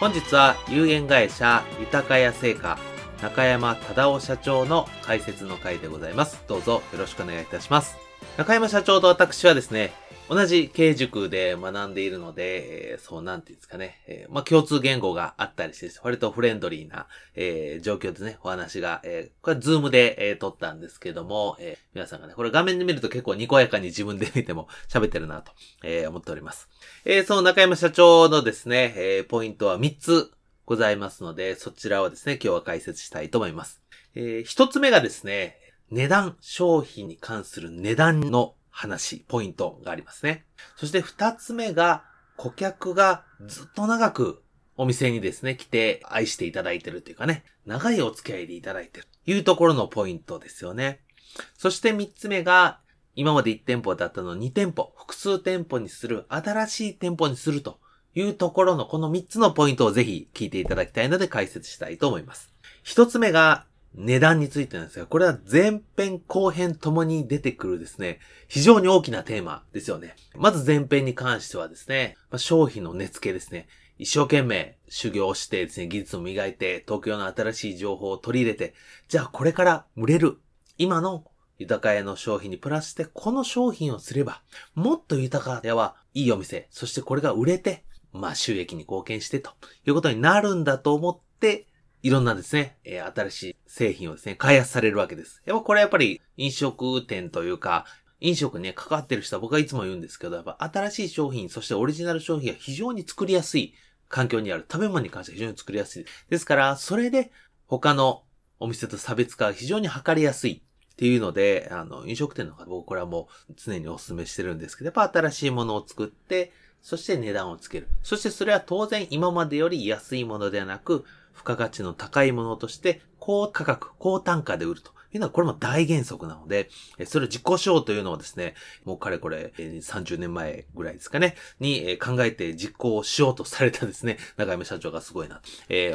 本日は有限会社豊屋製菓中山忠夫社長の解説の回でございます。どうぞよろしくお願いいたします。中山社長と私はですね、同じ経塾で学んでいるので、えー、そうなんていうんですかね、えー、まあ、共通言語があったりして、割とフレンドリーな、えー、状況でね、お話が、えこれはズームで、え撮ったんですけども、え皆さんがね、これ画面で見ると結構にこやかに自分で見ても 喋ってるなと、え思っております。えその中山社長のですね、えポイントは3つございますので、そちらをですね、今日は解説したいと思います。え1つ目がですね、値段、商品に関する値段の話、ポイントがありますね。そして二つ目が、顧客がずっと長くお店にですね、来て愛していただいてるというかね、長いお付き合いでいただいてるというところのポイントですよね。そして三つ目が、今まで1店舗だったのを2店舗、複数店舗にする、新しい店舗にするというところのこの3つのポイントをぜひ聞いていただきたいので解説したいと思います。1つ目が値段についてなんですが、これは前編後編ともに出てくるですね、非常に大きなテーマですよね。まず前編に関してはですね、まあ、商品の値付けですね。一生懸命修行してですね、技術を磨いて、東京の新しい情報を取り入れて、じゃあこれから売れる、今の豊か屋の商品にプラスして、この商品をすれば、もっと豊か屋はいいお店、そしてこれが売れて、まあ収益に貢献してということになるんだと思って、いろんなですね、えー、新しい製品をですね、開発されるわけです。やっぱこれやっぱり飲食店というか、飲食にね、関わってる人は僕はいつも言うんですけど、やっぱ新しい商品、そしてオリジナル商品が非常に作りやすい環境にある。食べ物に関しては非常に作りやすい。ですから、それで他のお店と差別化が非常に図りやすいっていうので、あの、飲食店の方、僕これはもう常にお勧めしてるんですけど、やっぱ新しいものを作って、そして値段をつける。そしてそれは当然今までより安いものではなく、付加価値の高いものとして、高価格、高単価で売るというのはこれも大原則なので、それを実行しようというのをですね、もうかれこれ30年前ぐらいですかね、に考えて実行しようとされたですね、中山社長がすごいな、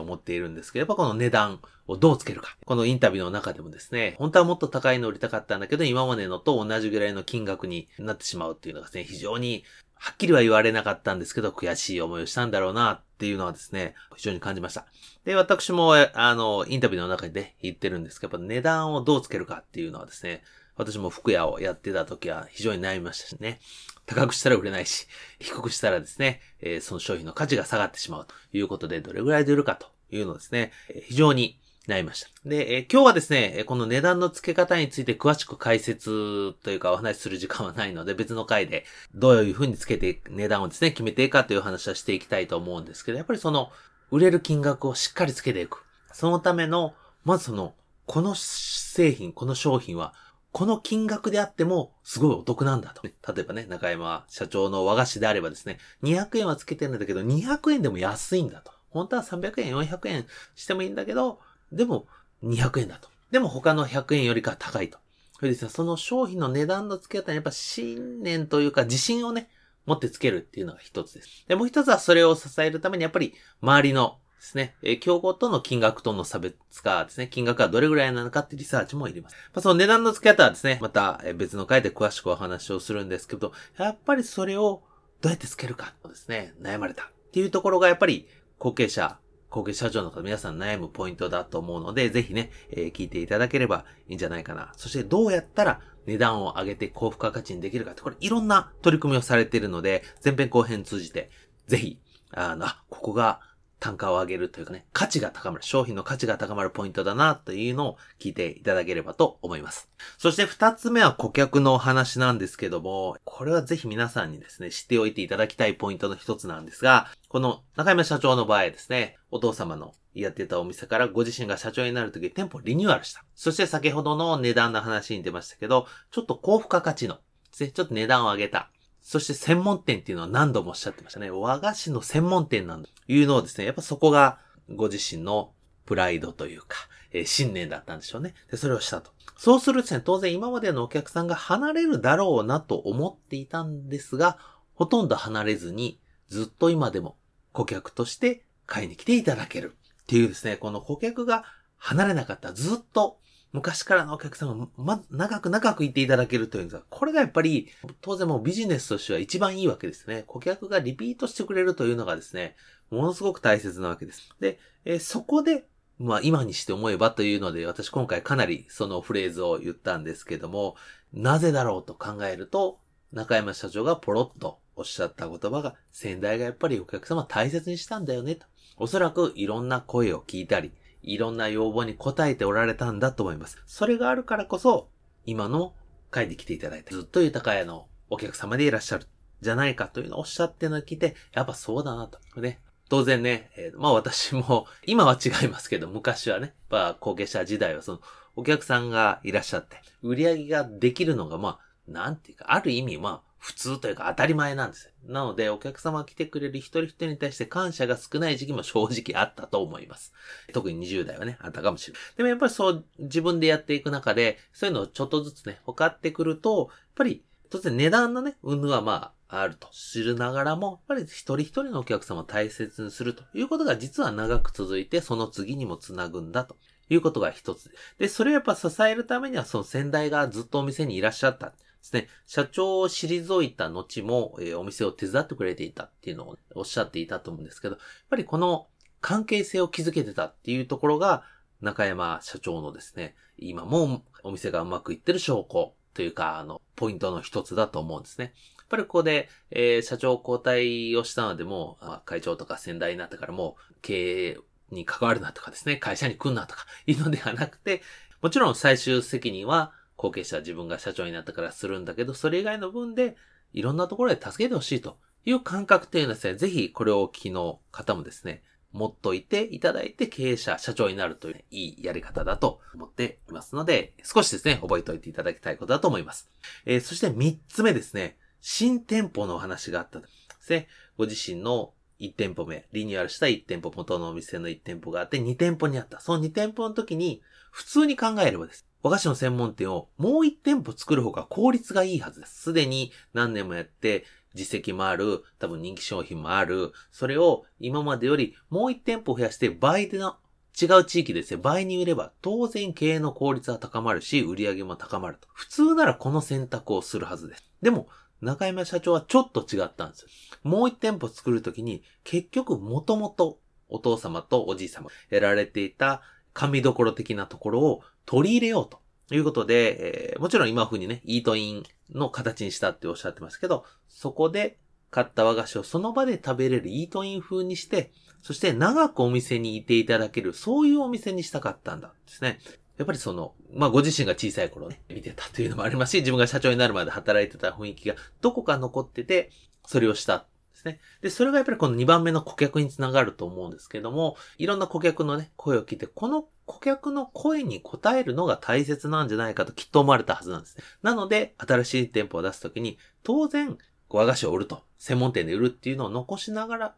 思っているんですけど、やっぱこの値段をどうつけるか。このインタビューの中でもですね、本当はもっと高いの売りたかったんだけど、今までのと同じぐらいの金額になってしまうっていうのがですね、非常にはっきりは言われなかったんですけど、悔しい思いをしたんだろうなっていうのはですね、非常に感じました。で、私も、あの、インタビューの中で、ね、言ってるんですけど、値段をどうつけるかっていうのはですね、私も服屋をやってた時は非常に悩みましたしね。高くしたら売れないし、低くしたらですね、えー、その商品の価値が下がってしまうということで、どれぐらいで売るかというのですね、え、非常に悩みました。で、えー、今日はですね、この値段の付け方について詳しく解説というかお話しする時間はないので、別の回でどういう風に付けて値段をですね、決めていくかという話はしていきたいと思うんですけど、やっぱりその、売れる金額をしっかり付けていく。そのための、まずその、この製品、この商品は、この金額であっても、すごいお得なんだと。例えばね、中山社長の和菓子であればですね、200円は付けてるんだけど、200円でも安いんだと。本当は300円、400円してもいいんだけど、でも、200円だと。でも他の100円よりか高いと。それですね、その商品の値段の付け方にやっぱ信念というか自信をね、持ってつけるっていうのが一つです。で、もう一つはそれを支えるためにやっぱり周りのですね、え、競合との金額との差別化ですね、金額はどれぐらいなのかってリサーチもいります。まあ、その値段の付け方はですね、また別の回で詳しくお話をするんですけど、やっぱりそれをどうやって付けるかですね、悩まれたっていうところがやっぱり後継者後継社長の方皆さん悩むポイントだと思うので、ぜひね、えー、聞いていただければいいんじゃないかな。そしてどうやったら値段を上げて高付加価値にできるかって、これいろんな取り組みをされているので、前編後編通じて、ぜひ、あの、ここが単価を上げるというかね、価値が高まる、商品の価値が高まるポイントだなというのを聞いていただければと思います。そして二つ目は顧客のお話なんですけども、これはぜひ皆さんにですね、知っておいていただきたいポイントの一つなんですが、この中山社長の場合ですね、お父様のやってたお店からご自身が社長になるとき店舗リニューアルした。そして先ほどの値段の話に出ましたけど、ちょっと高付加価値のね、ちょっと値段を上げた。そして専門店っていうのは何度もおっしゃってましたね。和菓子の専門店なんだというのをですね、やっぱそこがご自身のプライドというか、えー、信念だったんでしょうね。で、それをしたと。そうするとですね、当然今までのお客さんが離れるだろうなと思っていたんですが、ほとんど離れずに、ずっと今でも顧客として買いに来ていただける。っていうですね、この顧客が離れなかった。ずっと昔からのお客様、ま、長く長くいていただけるというんですが、これがやっぱり、当然もうビジネスとしては一番いいわけですね。顧客がリピートしてくれるというのがですね、ものすごく大切なわけです。で、えー、そこで、まあ今にして思えばというので、私今回かなりそのフレーズを言ったんですけども、なぜだろうと考えると、中山社長がポロッとおっしゃった言葉が、先代がやっぱりお客様大切にしたんだよねと。おそらくいろんな声を聞いたり、いろんな要望に応えておられたんだと思います。それがあるからこそ、今の会に来ていただいて、ずっと豊か屋のお客様でいらっしゃる、じゃないかというのをおっしゃってのを聞いて、やっぱそうだなと。ね。当然ね、えー、まあ私も、今は違いますけど、昔はね、まあ後継者時代はその、お客さんがいらっしゃって、売り上げができるのが、まあ、なんていうか、ある意味、まあ、普通というか当たり前なんですよ。なので、お客様が来てくれる一人一人に対して感謝が少ない時期も正直あったと思います。特に20代はね、あったかもしれない。でもやっぱりそう自分でやっていく中で、そういうのをちょっとずつね、分かってくると、やっぱり当然値段のね、運はまあ、あると知るながらも、やっぱり一人一人のお客様を大切にするということが実は長く続いて、その次にもつなぐんだということが一つ。で、それをやっぱ支えるためには、その先代がずっとお店にいらっしゃった。ですね、社長を退いた後も、えー、お店を手伝ってくれていたっていうのをおっしゃっていたと思うんですけど、やっぱりこの関係性を築けてたっていうところが、中山社長のですね、今もお店がうまくいってる証拠というか、あの、ポイントの一つだと思うんですね。やっぱりここで、えー、社長交代をしたのでも、まあ、会長とか先代になったからもう、経営に関わるなとかですね、会社に来んなとかいうのではなくて、もちろん最終責任は後継者自分が社長になったからするんだけど、それ以外の分で、いろんなところで助けてほしいという感覚っていうのはですね、ぜひこれをお聞きの方もですね、持っといていただいて経営者、社長になるという、ね、いいやり方だと思っていますので、少しですね、覚えておいていただきたいことだと思います。えー、そして三つ目ですね、新店舗のお話があったんですね。ご自身の1店舗目、リニューアルした1店舗、元のお店の1店舗があって2店舗にあった。その2店舗の時に、普通に考えればです。和菓子の専門店をもう一店舗作る方が効率がいいはずです。すでに何年もやって実績もある、多分人気商品もある、それを今までよりもう一店舗増やして倍での違う地域ですね、倍に売れば当然経営の効率は高まるし、売り上げも高まると。普通ならこの選択をするはずです。でも、中山社長はちょっと違ったんです。もう一店舗作るときに、結局もともとお父様とおじい様やられていた神どころ的なところを取り入れようということで、えー、もちろん今風にね、イートインの形にしたっておっしゃってますけど、そこで買った和菓子をその場で食べれるイートイン風にして、そして長くお店にいていただける、そういうお店にしたかったんだですね。やっぱりその、まあご自身が小さい頃ね、見てたというのもありますし、自分が社長になるまで働いてた雰囲気がどこか残ってて、それをしたね。で、それがやっぱりこの2番目の顧客につながると思うんですけども、いろんな顧客のね、声を聞いて、この顧客の声に応えるのが大切なんじゃないかときっと思われたはずなんですね。なので、新しい店舗を出すときに、当然、和菓子を売ると、専門店で売るっていうのを残しながら、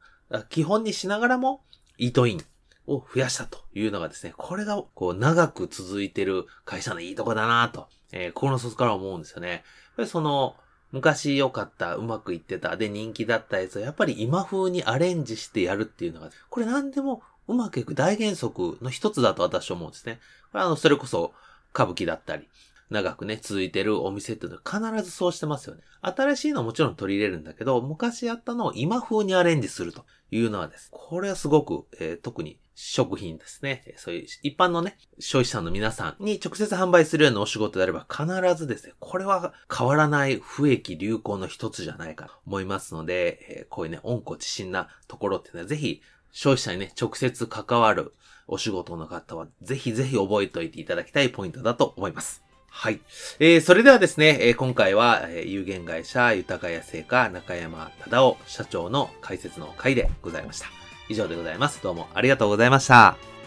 基本にしながらも、イートインを増やしたというのがですね、これがこう長く続いてる会社のいいとこだなと、えー、心の外から思うんですよね。その、昔良かった、うまくいってた、で人気だったやつをやっぱり今風にアレンジしてやるっていうのが、これ何でもうまくいく大原則の一つだと私は思うんですね。これあの、それこそ歌舞伎だったり、長くね、続いてるお店っていうのは必ずそうしてますよね。新しいのはもちろん取り入れるんだけど、昔やったのを今風にアレンジするというのはです。これはすごく、えー、特に食品ですね。そういう一般のね、消費者の皆さんに直接販売するようなお仕事であれば必ずですね、これは変わらない不益流行の一つじゃないかと思いますので、えー、こういうね、温故知新なところっていうのはぜひ消費者にね、直接関わるお仕事の方は、ぜひぜひ覚えておいていただきたいポイントだと思います。はい。えー、それではですね、えー、今回は、えー、有限会社豊谷製菓中山忠夫社長の解説の回でございました。以上でございます。どうもありがとうございました。